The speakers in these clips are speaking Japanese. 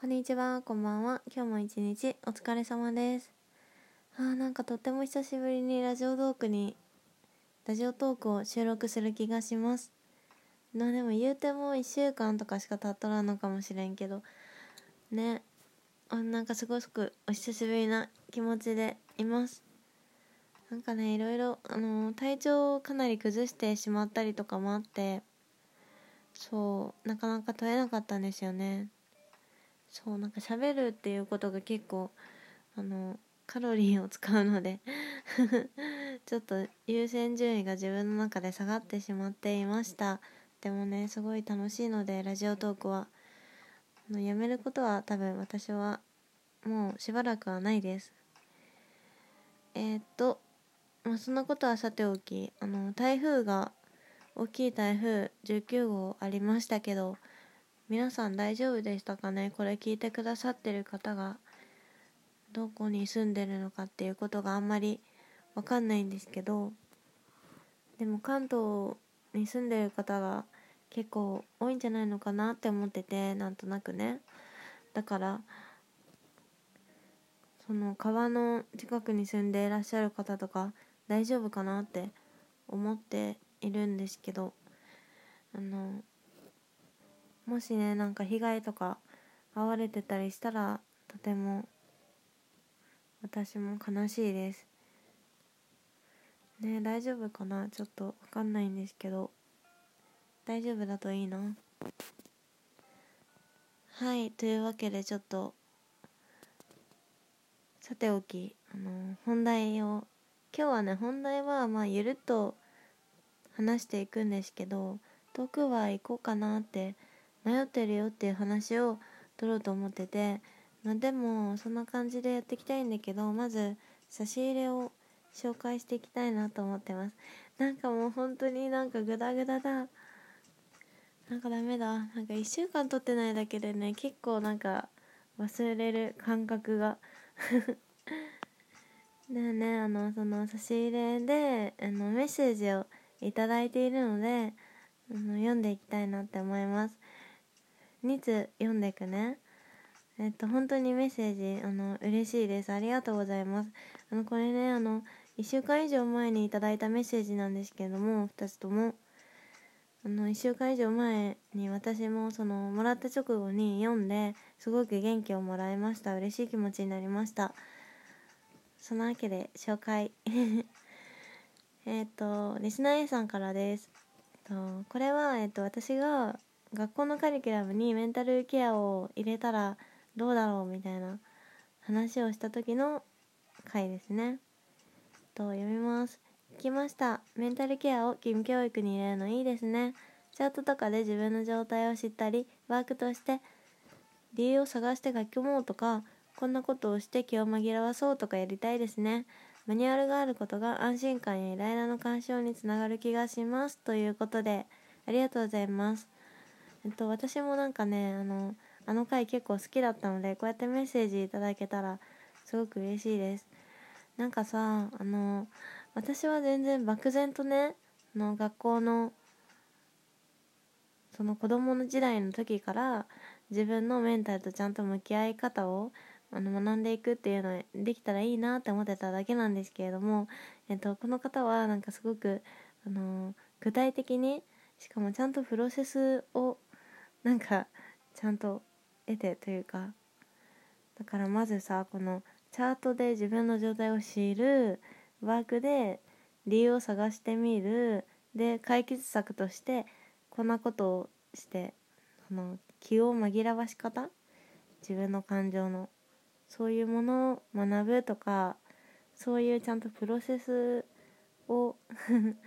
こんにちは、こんばんは。今日も一日お疲れ様です。あーなんかとっても久しぶりにラジオトークに、ラジオトークを収録する気がします。まあでも言うても1週間とかしか経っとらんのかもしれんけど、ね。あなんかすごくお久しぶりな気持ちでいます。なんかね、いろいろ、あのー体調をかなり崩してしまったりとかもあって、そう、なかなか取れなかったんですよね。そうなんか喋るっていうことが結構あのカロリーを使うので ちょっと優先順位が自分の中で下がってしまっていました。でもねすごい楽しいのでラジオトークは。あのやめることは多分私はもうしばらくはないです。えーっとまあそんなことはさておきあの台風が大きい台風19号ありましたけど皆さん大丈夫でしたかね？これ聞いてくださってる方がどこに住んでるのかっていうことがあんまりわかんないんですけどでも関東に住んでる方が結構多いんじゃないのかなって思っててなんとなくね。だからその川の近くに住んでいらっしゃる方とか大丈夫かなって思っているんですけどあのもしねなんか被害とか遭われてたりしたらとても私も悲しいです。ね大丈夫かな？ちょっとわかんないんですけど。大丈夫だといいなはいというわけでちょっとさておきあの本題を今日はね本題はまあゆるっと話していくんですけど遠くは行こうかなって迷ってるよっていう話を取ろうと思ってて、まあ、でもそんな感じでやっていきたいんだけどまず差し入れを紹介していきたいなと思ってます。なんかもう本当になんかグダグダだ。なんかダメだ。なんか1週間撮ってないだけでね結構なんか忘れる感覚が。でね。あのその差し入れであのメッセージをいただいているのであの読んでいきたいなって思います。2通読んでいくね。えっと本当にメッセージあの嬉しいです。ありがとうございます。あのこれねあの1週間以上前にいただいたメッセージなんですけども2つとも。あの1週間以上前に私もそのもらった直後に読んですごく元気をもらいました。嬉しい気持ちになりました。そのわけで紹介。えっとリスナー A さんからです。とこれは、えっと、私が学校のカリキュラムにメンタルケアを入れたらどうだろうみたいな話をした時の回ですね。と読みます。聞きました。メンタルケアを義務教育に入れるのいいですね。チャートとかで自分の状態を知ったり、ワークとして理由を探して書き込もうとか、こんなことをして気を紛らわそうとかやりたいですね。マニュアルがあることが安心感やイライラの干渉につながる気がします。ということで、ありがとうございます。えっと、私もなんかねあのあの回結構好きだったのでこうやってメッセージいただけたらすごく嬉しいです。なんかさあの私は全然漠然とねの学校のその子供の時代の時から自分のメンタルとちゃんと向き合い方をあの学んでいくっていうのできたらいいなって思ってただけなんですけれども、えっと、この方はなんかすごくあの具体的にしかもちゃんとプロセスをなんかちゃんと得てというかだからまずさこのチャートで自分の状態を知るワークで理由を探してみる。で解決策としてこんなことをしてその気を紛らわし方自分の感情のそういうものを学ぶとかそういうちゃんとプロセスを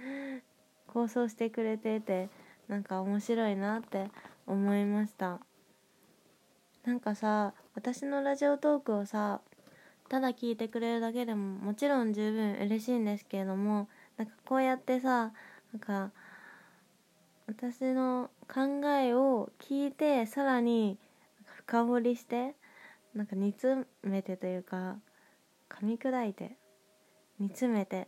構想してくれててなんか面白いなって思いました。なんかさ私のラジオトークをさただ聞いてくれるだけでももちろん十分嬉しいんですけれどもなんかこうやってさなんか私の考えを聞いてさらに深掘りしてなんか煮詰めてというか噛み砕いて煮詰めて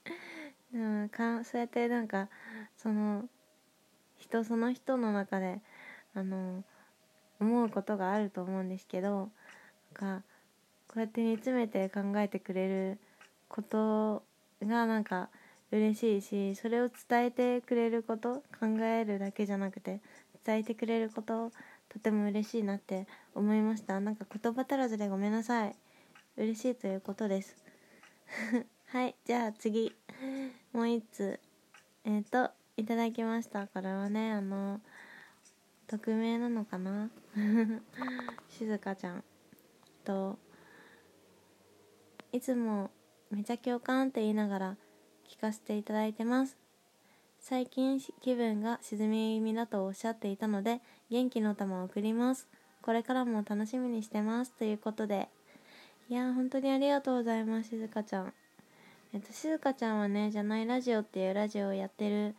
うんそうやってなんかその人その人の中であの思うことがあると思うんですけどなんかこうやって煮詰めて考えてくれることがなんか嬉しいしそれを伝えてくれること考えるだけじゃなくて伝えてくれることとても嬉しいなって思いました。なんか言葉足らずでごめんなさい。嬉しいということです。はいじゃあ次。もう一つ。えっ、ー、といただきました。これはねあの匿名なのかな？静香ちゃんといつもめちゃ共感って言いながら聞かせていただいてます。最近気分が沈み気味だとおっしゃっていたので元気の玉を送ります。これからも楽しみにしてます。ということで。いや本当にありがとうございます静香ちゃん。えっと静香ちゃんはねじゃないラジオっていうラジオをやってる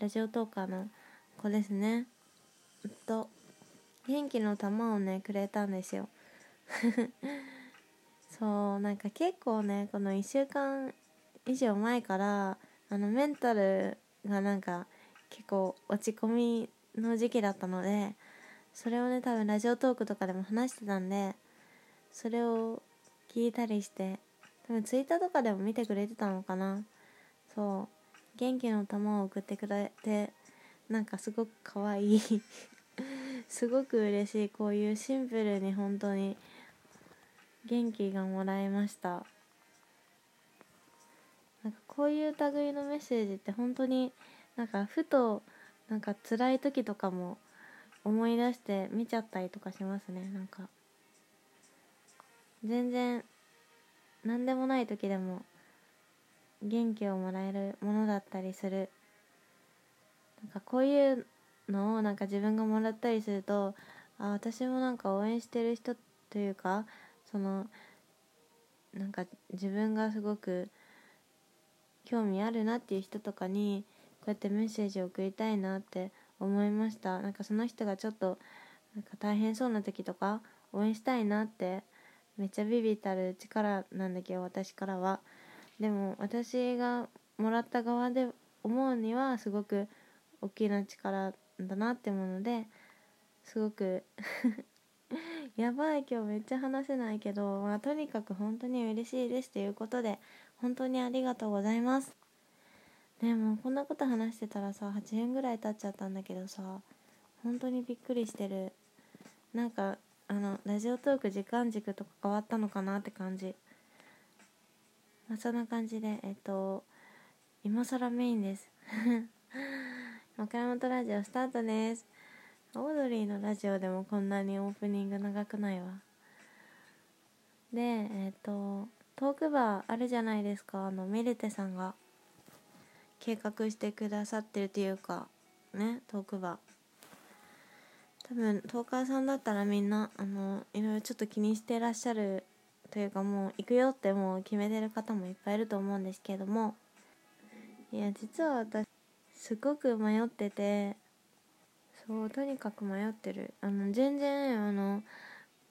ラジオトーカーの子ですね。と元気の玉をねくれたんですよ。そうなんか結構ねこの1週間以上前からあのメンタルがなんか結構落ち込みの時期だったのでそれをね多分ラジオトークとかでも話してたんでそれを聞いたりして多分ツイッターとかでも見てくれてたのかな。そう。元気の玉を送ってくれてなんかすごく可愛い すごく嬉しいこういうシンプルに本当に元気がもらえました。なんかこういう類のメッセージって本当になんかふとなんか辛い時とかも思い出して見ちゃったりとかしますね。なんか全然何でもない時でも元気をもらえるものだったりする。なんかこういうのをなんか自分がもらったりするとあ私もなんか応援してる人というかそのなんか自分がすごく興味あるなっていう人とかにこうやってメッセージを送りたいなって思いました。なんかその人がちょっとなんか大変そうな時とか応援したいなってめっちゃビビたる力なんだけど私からは。でも私がもらった側で思うにはすごく大きな力だなって思うのですごく やばい今日めっちゃ話せないけど、まあ、とにかく本当に嬉しいですということで本当にありがとうございます。でもこんなこと話してたらさ8年ぐらい経っちゃったんだけどさ本当にびっくりしてる。なんかあのラジオトーク時間軸とか変わったのかなって感じ。まあそんな感じでえっと今更メインです。枕元ラジオスタートです。オードリーのラジオでもこんなにオープニング長くないわ。でえっ、とトークバーあるじゃないですか。あのミルテさんが計画してくださってるというかねトークバー。多分トーカーさんだったらみんなあのいろいろちょっと気にしてらっしゃるというかもう行くよってもう決めてる方もいっぱいいると思うんですけれども。いや実は私すごく迷ってて。そうとにかく迷ってる。あの全然あの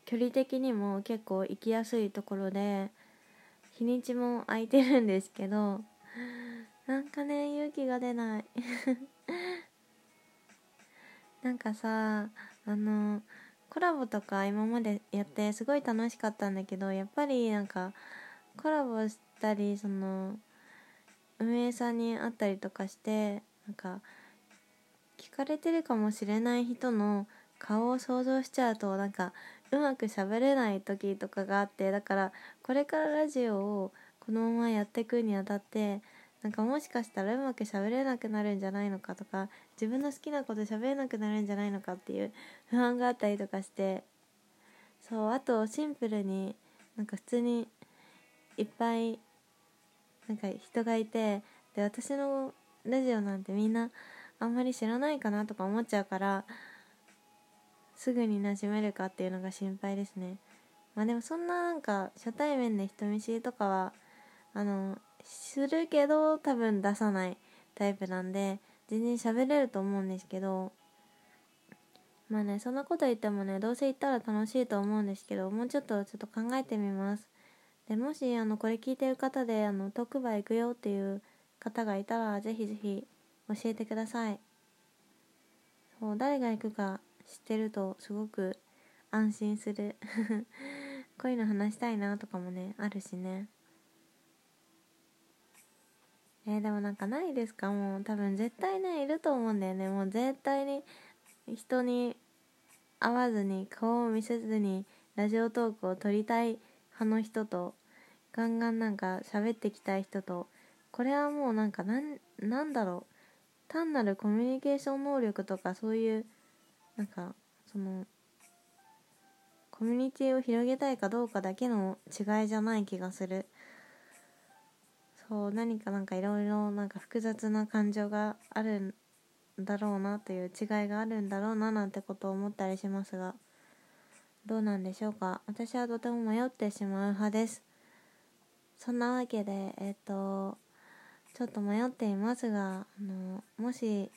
距離的にも結構行きやすいところで日にちも空いてるんですけどなんかね勇気が出ない。なんかさあのコラボとか今までやってすごい楽しかったんだけどやっぱりなんかコラボしたりその運営さんに会ったりとかしてなんか聞かれてるかもしれない人の顔を想像しちゃうとなんかうまく喋れない時とかがあってだからこれからラジオをこのままやっていくにあたってなんかもしかしたらうまく喋れなくなるんじゃないのかとか自分の好きなこと喋れなくなるんじゃないのかっていう不安があったりとかしてそうあとシンプルになんか普通にいっぱいなんか人がいてで私のラジオなんてみんなあんまり知らないかなとか思っちゃうからすぐに馴染めるかっていうのが心配ですね。まあでもそんななんか初対面で人見知りとかはあのするけど多分出さないタイプなんで全然喋れると思うんですけどまあねそんなこと言ってもねどうせ行ったら楽しいと思うんですけどもうちょっとちょっと考えてみます。でもしあのこれ聞いてる方であの特売行くよっていう方がいたらぜひぜひ教えてください。そう誰が行くか知ってるとすごく安心する。こういうの話したいなとかもねあるしね。えー、でもなんかないですか？もう多分絶対ねいると思うんだよね。もう絶対に人に会わずに顔を見せずにラジオトークを撮りたい派の人とガンガンなんか喋ってきたい人とこれはもうなんかなんなんだろう？単なるコミュニケーション能力とかそういうなんかそのコミュニティを広げたいかどうかだけの違いじゃない気がする。そう何かなんかいろいろなんか複雑な感情があるんだろうなという違いがあるんだろうななんてことを思ったりしますが。どうなんでしょうか。私はとても迷ってしまう派です。そんなわけでえっ、とちょっと迷っていますがあのもし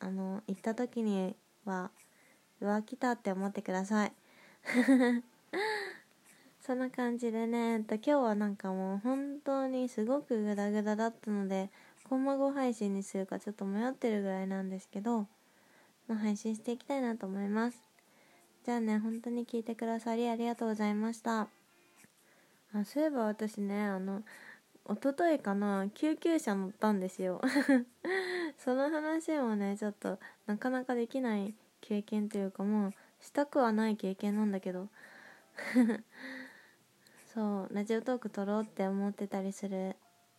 あの行った時にはうわ来たって思ってください。そんな感じでね、えっと、今日はなんかもう本当にすごくグダグダだったので、コンマ5配信にするかちょっと迷ってるぐらいなんですけど、まあ、配信していきたいなと思います。じゃあね、本当に聞いてくださりありがとうございました。あそういえば私ね、あの、一昨日かな、救急車乗ったんですよ。その話もね、ちょっとなかなかできない経験というかもう、したくはない経験なんだけど。そうラジオトーク撮ろうって思ってたりする。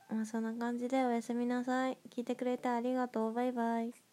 まあそんな感じでおやすみなさい。聞いてくれてありがとう。バイバイ。